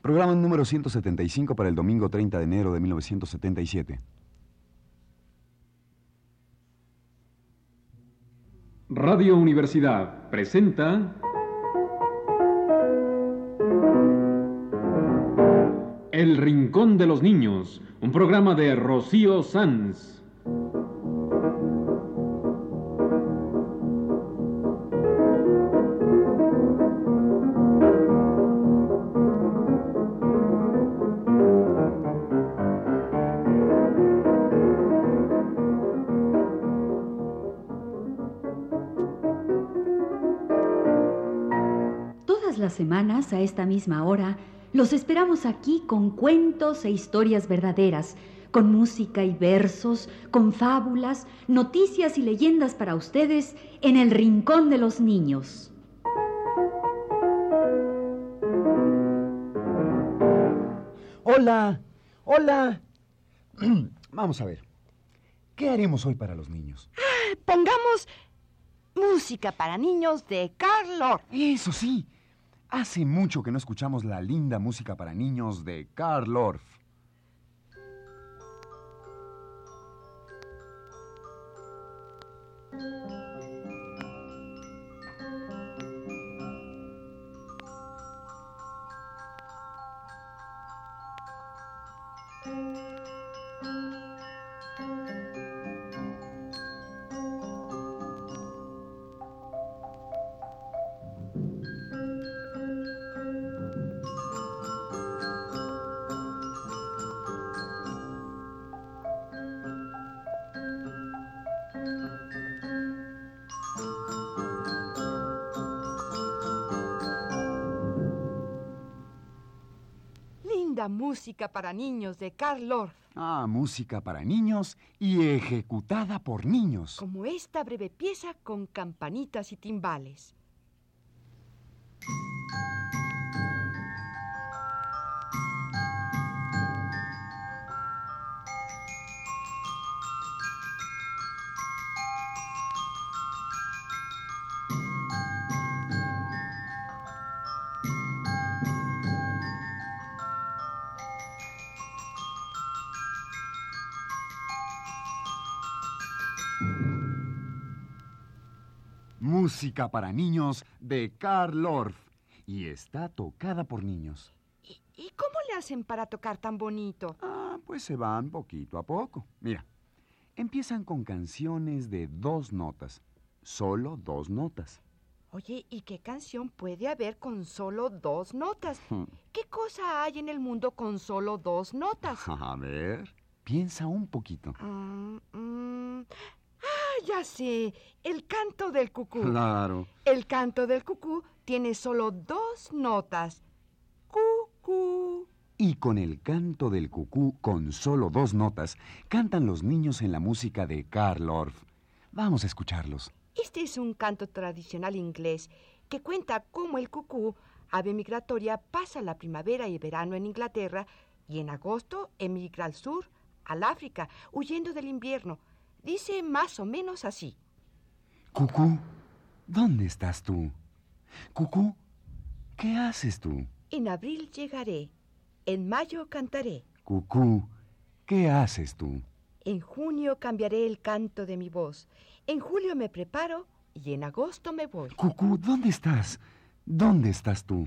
Programa número 175 para el domingo 30 de enero de 1977. Radio Universidad presenta El Rincón de los Niños, un programa de Rocío Sanz. Semanas, a esta misma hora, los esperamos aquí con cuentos e historias verdaderas, con música y versos, con fábulas, noticias y leyendas para ustedes en el Rincón de los Niños. Hola, hola. Vamos a ver. ¿Qué haremos hoy para los niños? Pongamos música para niños de Carl Orff. Eso sí. Hace mucho que no escuchamos la linda música para niños de Karl Orff. Linda música para niños de Carl Orff. Ah, música para niños y ejecutada por niños. Como esta breve pieza con campanitas y timbales. Música para niños de Karl Orff. Y está tocada por niños. ¿Y, y cómo le hacen para tocar tan bonito? Ah, pues se van poquito a poco. Mira, empiezan con canciones de dos notas. Solo dos notas. Oye, ¿y qué canción puede haber con solo dos notas? Hmm. ¿Qué cosa hay en el mundo con solo dos notas? A ver, piensa un poquito. Ah, mm, ya sé. El canto del cucú. Claro. El canto del cucú tiene solo dos notas. Cucú. Y con el canto del cucú con solo dos notas, cantan los niños en la música de Karl Orff. Vamos a escucharlos. Este es un canto tradicional inglés que cuenta cómo el cucú, ave migratoria, pasa la primavera y verano en Inglaterra y en agosto emigra al sur, al África, huyendo del invierno. Dice más o menos así. Cucú, ¿dónde estás tú? Cucú, ¿qué haces tú? En abril llegaré, en mayo cantaré, Cucú, ¿qué haces tú? en junio cambiaré el canto de mi voz, en julio me preparo y en agosto me voy. Cucú, ¿dónde estás? ¿Dónde estás tú?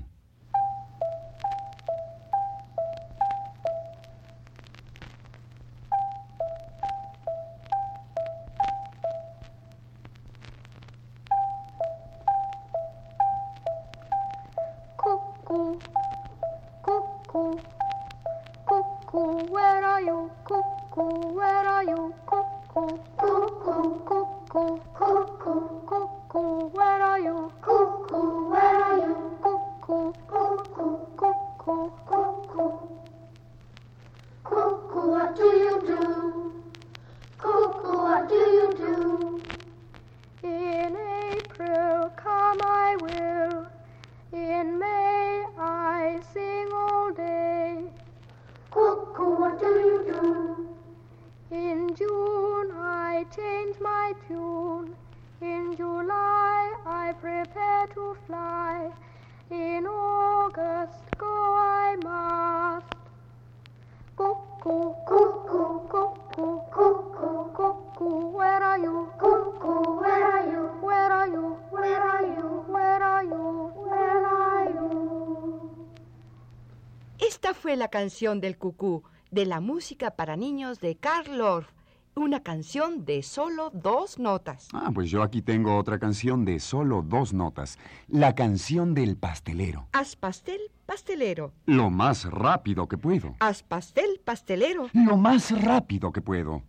Canción del cucú, de la música para niños de Karl Orff. Una canción de solo dos notas. Ah, pues yo aquí tengo otra canción de solo dos notas. La canción del pastelero. Haz pastel, pastelero. Lo más rápido que puedo. Haz pastel, pastelero. Lo más rápido que puedo.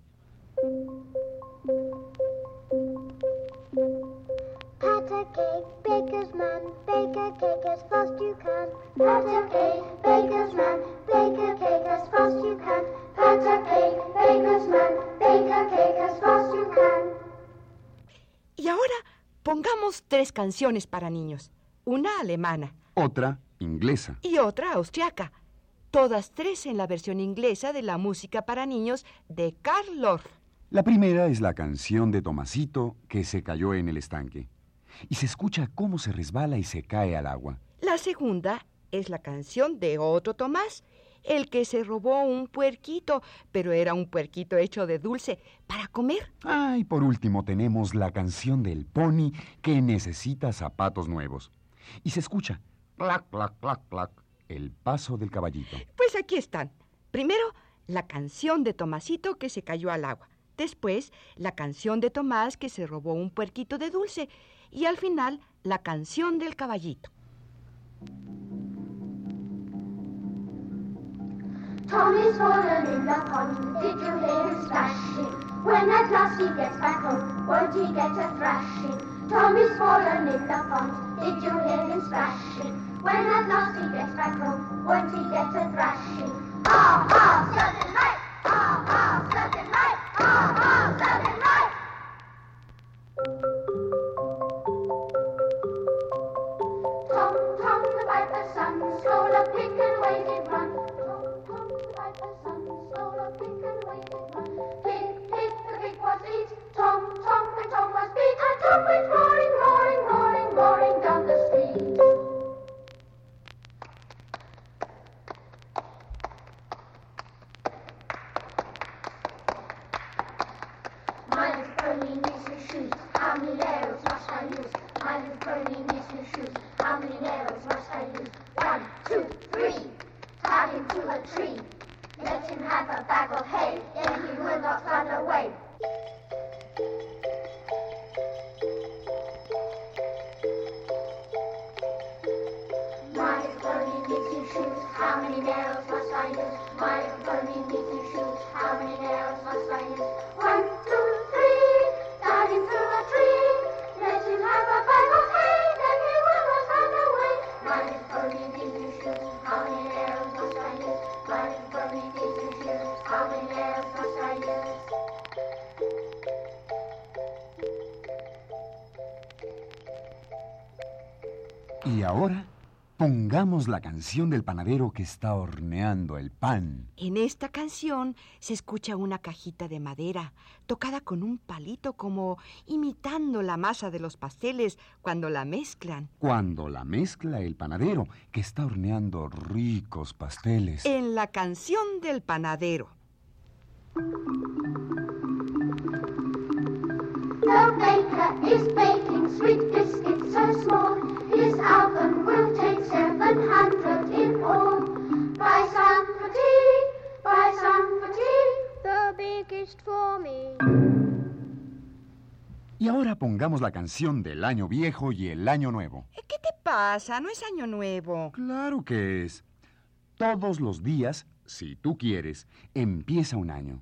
Pat a cake, baker's man, bake a cake as fast you can. Pat a cake, tres canciones para niños. Una alemana Otra, inglesa. y otra austriaca. Todas tres en la versión inglesa de la música para niños de Karl Orff. La primera es la canción de Tomasito que se cayó en el estanque. Y se escucha cómo se resbala y se cae al agua. La segunda es la canción de otro Tomás, el que se robó un puerquito, pero era un puerquito hecho de dulce para comer. Ah, y por último tenemos la canción del pony que necesita zapatos nuevos. Y se escucha, clac, clac, clac, clac, el paso del caballito. Pues aquí están. Primero, la canción de Tomasito que se cayó al agua. Después, la canción de Tomás que se robó un puerquito de dulce. Y al final, la canción del caballito. Tommy's fallen in the pond. Did you hear him splashing? When at last he gets back home, won't he get a thrashing? Tommy's fallen in the pond. Did you hear him splashing? When at last he gets back home, won't he get a thrashing? Ah, ah, How many nails must I do? My burning deep in shoes. How many nails must I use? Canción del panadero que está horneando el pan. En esta canción se escucha una cajita de madera tocada con un palito como imitando la masa de los pasteles cuando la mezclan. Cuando la mezcla el panadero que está horneando ricos pasteles. En la canción del panadero. The baker is baking sweet biscuits so small. His oven pongamos la canción del año viejo y el año nuevo. Eh, ¿Qué te pasa? No es año nuevo. Claro que es. Todos los días, si tú quieres, empieza un año.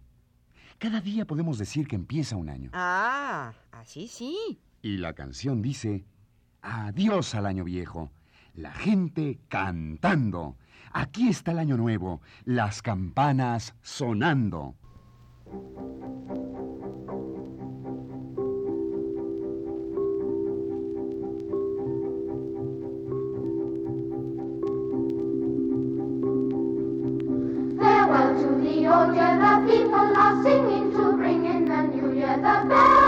Cada día podemos decir que empieza un año. Ah, así sí. Y la canción dice, adiós al año viejo. La gente cantando. Aquí está el año nuevo. Las campanas sonando. To the people are singing to bring in the new year. The bells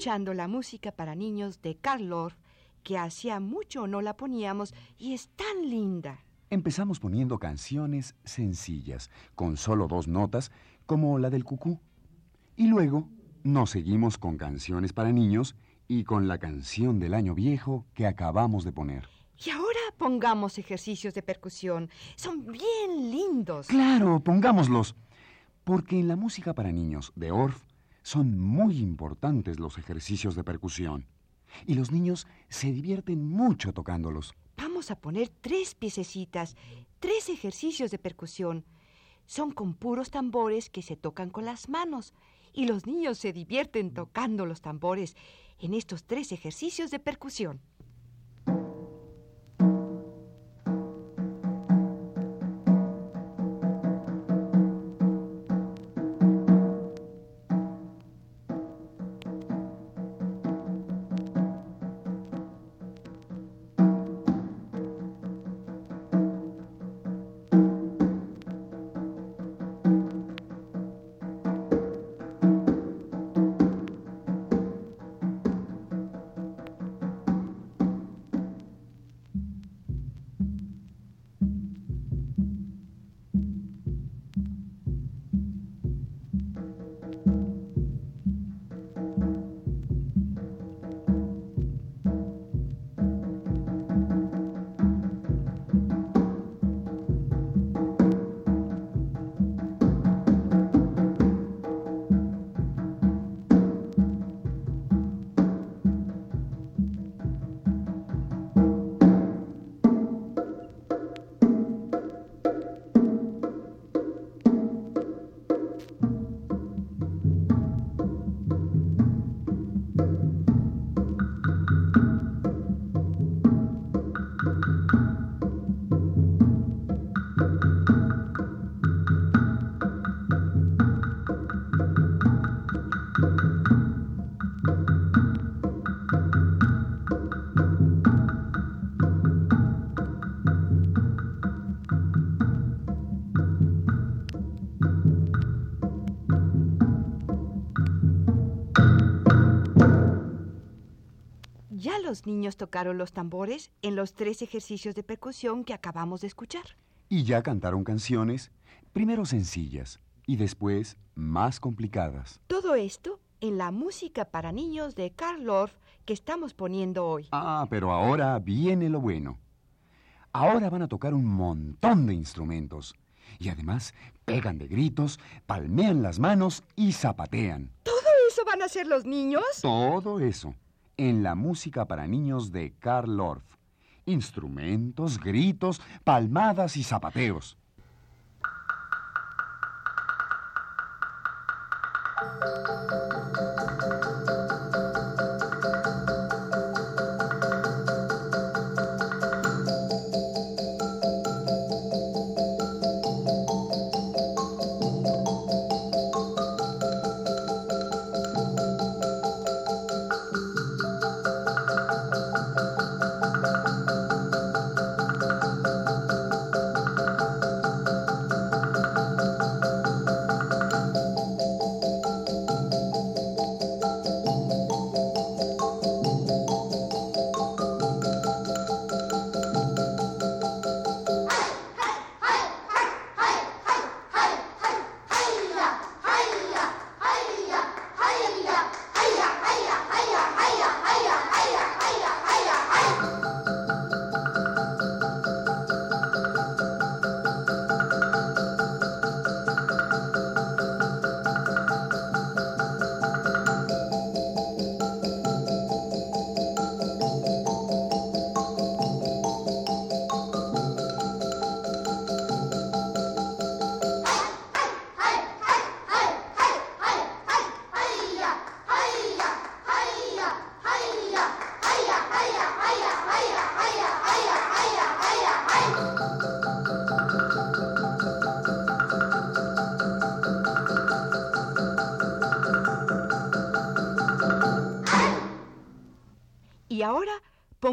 escuchando la música para niños de Carl Orff, que hacía mucho no la poníamos y es tan linda. Empezamos poniendo canciones sencillas, con solo dos notas, como la del cucú. Y luego nos seguimos con canciones para niños y con la canción del año viejo que acabamos de poner. Y ahora pongamos ejercicios de percusión. Son bien lindos. Claro, pongámoslos. Porque en la música para niños de Orff son muy importantes los ejercicios de percusión. Y los niños se divierten mucho tocándolos. Vamos a poner tres piececitas, tres ejercicios de percusión. Son con puros tambores que se tocan con las manos. Y los niños se divierten tocando los tambores en estos tres ejercicios de percusión. Los niños tocaron los tambores en los tres ejercicios de percusión que acabamos de escuchar. Y ya cantaron canciones, primero sencillas y después más complicadas. Todo esto en la música para niños de Karl Orff que estamos poniendo hoy. Ah, pero ahora viene lo bueno. Ahora van a tocar un montón de instrumentos. Y además pegan de gritos, palmean las manos y zapatean. ¿Todo eso van a hacer los niños? Todo eso en la música para niños de Karl Orff. Instrumentos, gritos, palmadas y zapateos.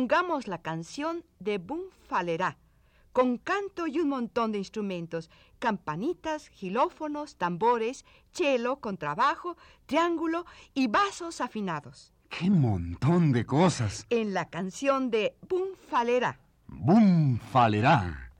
Pongamos la canción de Boom Fallerá, con canto y un montón de instrumentos, campanitas, gilófonos, tambores, cello, contrabajo, triángulo y vasos afinados. ¡Qué montón de cosas! En la canción de Bum Falera. ¡Bum falerá!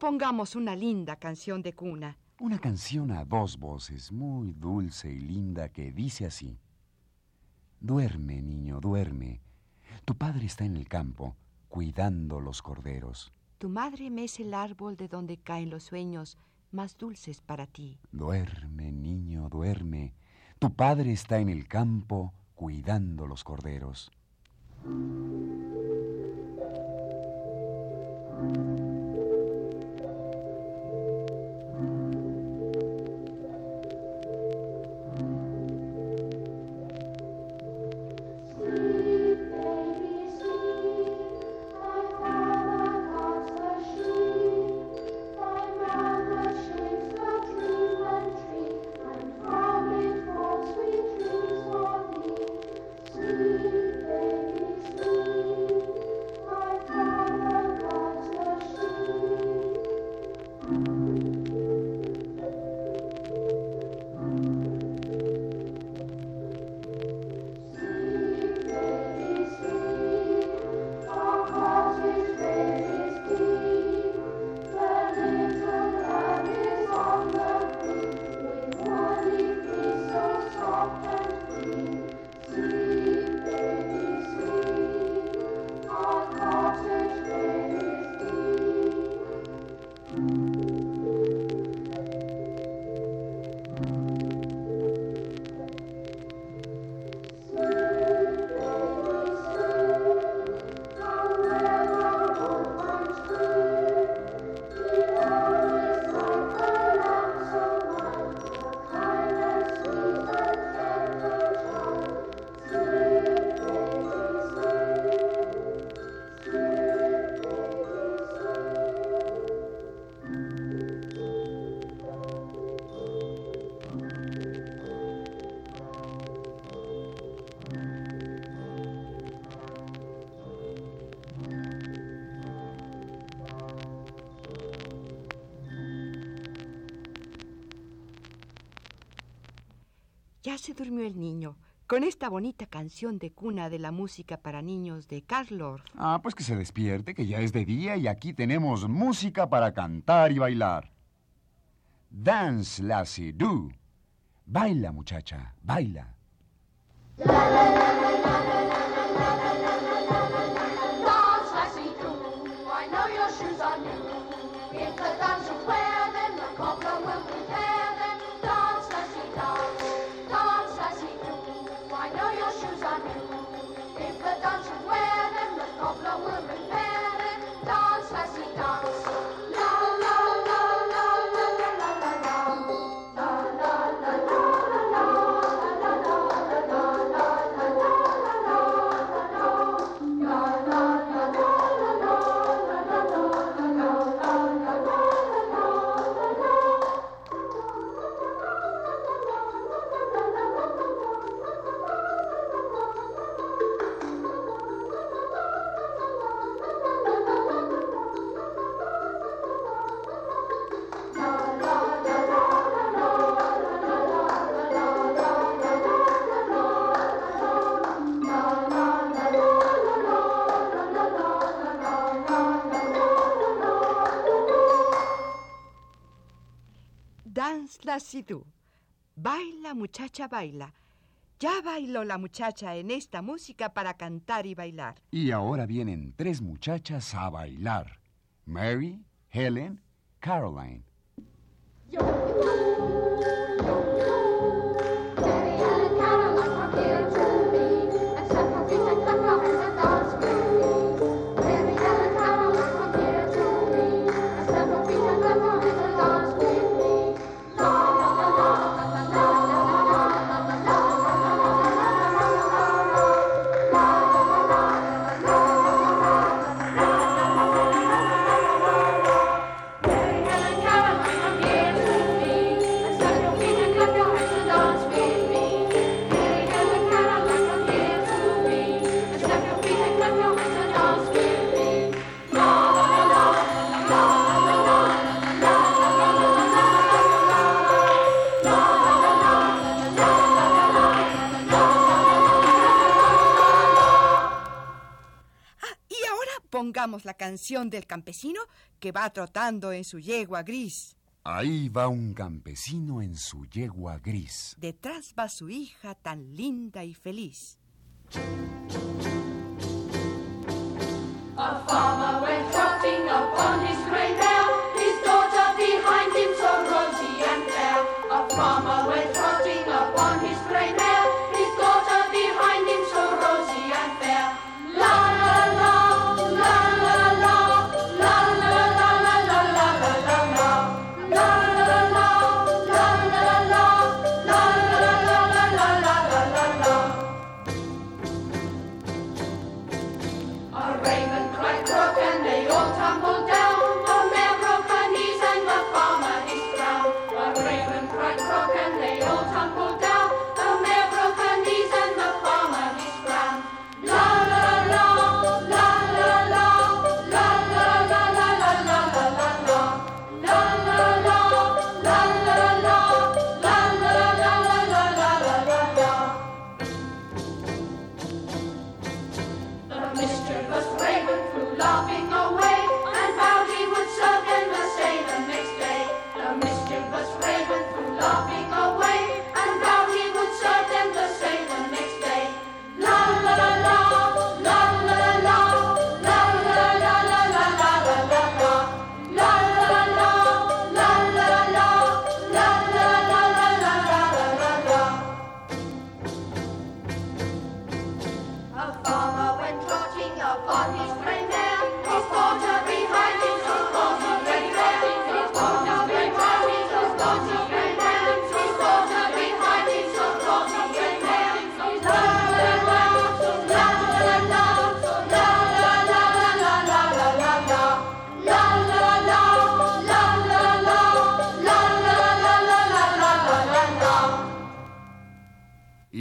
Pongamos una linda canción de cuna. Una canción a dos voces, muy dulce y linda, que dice así. Duerme, niño, duerme. Tu padre está en el campo, cuidando los corderos. Tu madre mece el árbol de donde caen los sueños más dulces para ti. Duerme, niño, duerme. Tu padre está en el campo, cuidando los corderos. Ya se durmió el niño con esta bonita canción de cuna de la música para niños de Carl Orff. Ah, pues que se despierte, que ya es de día y aquí tenemos música para cantar y bailar. Dance, lassie, do. Baila, muchacha, baila. Placidú. Baila, muchacha, baila. Ya bailó la muchacha en esta música para cantar y bailar. Y ahora vienen tres muchachas a bailar. Mary, Helen, Caroline. la canción del campesino que va trotando en su yegua gris. Ahí va un campesino en su yegua gris. Detrás va su hija tan linda y feliz. A rain.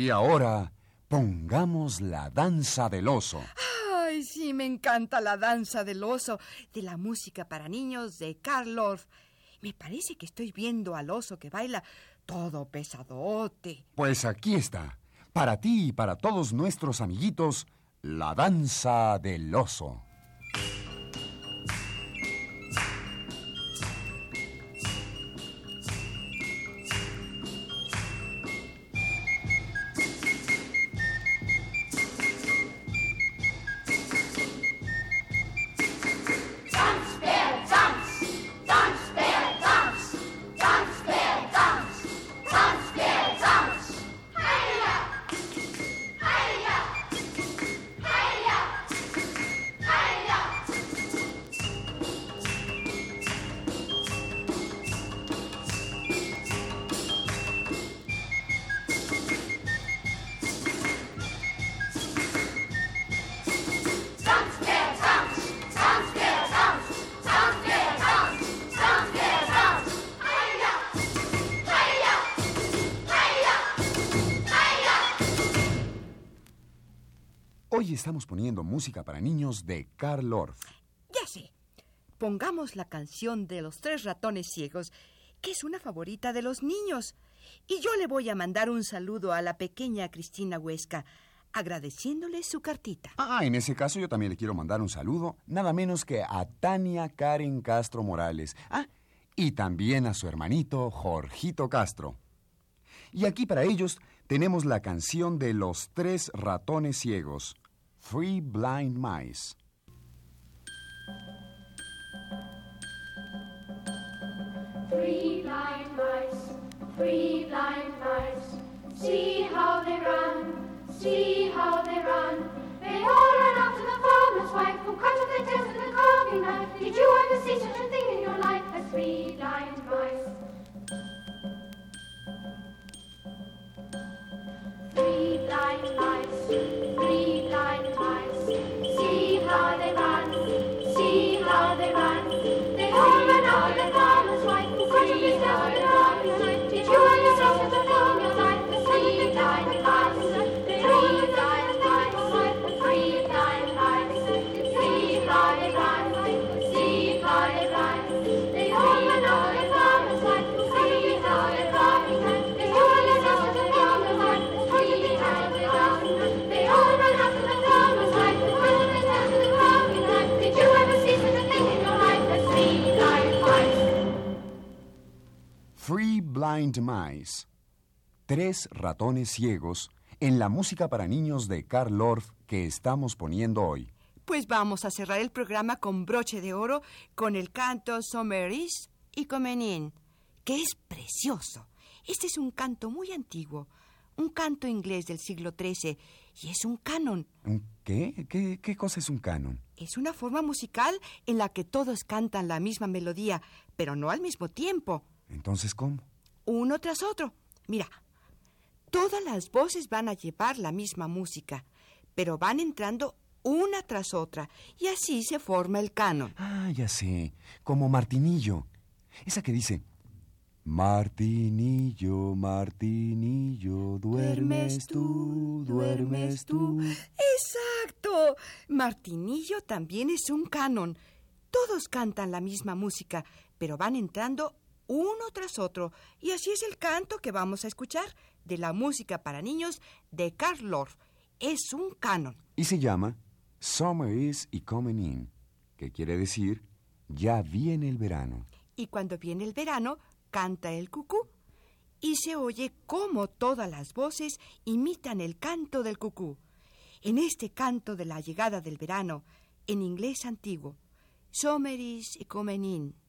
Y ahora pongamos la danza del oso. Ay, sí, me encanta la danza del oso, de la música para niños de Karloff. Me parece que estoy viendo al oso que baila todo pesadote. Pues aquí está, para ti y para todos nuestros amiguitos, la danza del oso. estamos poniendo música para niños de Karl Orff. Ya sé. Pongamos la canción de los tres ratones ciegos, que es una favorita de los niños. Y yo le voy a mandar un saludo a la pequeña Cristina Huesca, agradeciéndole su cartita. Ah, en ese caso yo también le quiero mandar un saludo, nada menos que a Tania Karen Castro Morales. Ah, y también a su hermanito Jorgito Castro. Y aquí para ellos tenemos la canción de los tres ratones ciegos. Three Blind Mice. Three blind mice, three blind mice. See how they run, see how they run. They all ran after the farmer's wife who cut off their tails with a carving knife. Did you ever see such a thing in your life as three blind mice? Three blind mice, three blind Blind Mice. Tres ratones ciegos en la música para niños de Carl Orff que estamos poniendo hoy. Pues vamos a cerrar el programa con broche de oro con el canto Sommeris y Comenin, que es precioso. Este es un canto muy antiguo, un canto inglés del siglo XIII y es un canon. ¿Un ¿Qué? ¿Qué, qué cosa es un canon? Es una forma musical en la que todos cantan la misma melodía, pero no al mismo tiempo, Entonces, ¿cómo? Uno tras otro. Mira, todas las voces van a llevar la misma música, pero van entrando una tras otra y así se forma el canon. Ah, ya sé. Como Martinillo. Esa que dice... Martinillo, Martinillo, duermes tú, duermes tú. Exacto. Martinillo también es un canon. Todos cantan la misma música, pero van entrando uno tras otro. Y así es el canto que vamos a escuchar de la música para niños de Karl Orff. Es un canon. Y se llama Summer is y coming in, que quiere decir ya viene el verano. Y cuando viene el verano, canta el cucú. Y se oye cómo todas las voces imitan el canto del cucú. En este canto de la llegada del verano, en inglés antiguo, Sommeris y Comenin. Sommar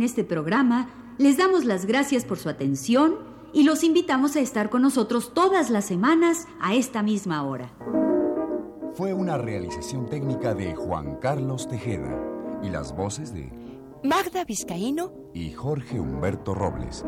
En este programa les damos las gracias por su atención y los invitamos a estar con nosotros todas las semanas a esta misma hora. Fue una realización técnica de Juan Carlos Tejeda y las voces de Magda Vizcaíno y Jorge Humberto Robles.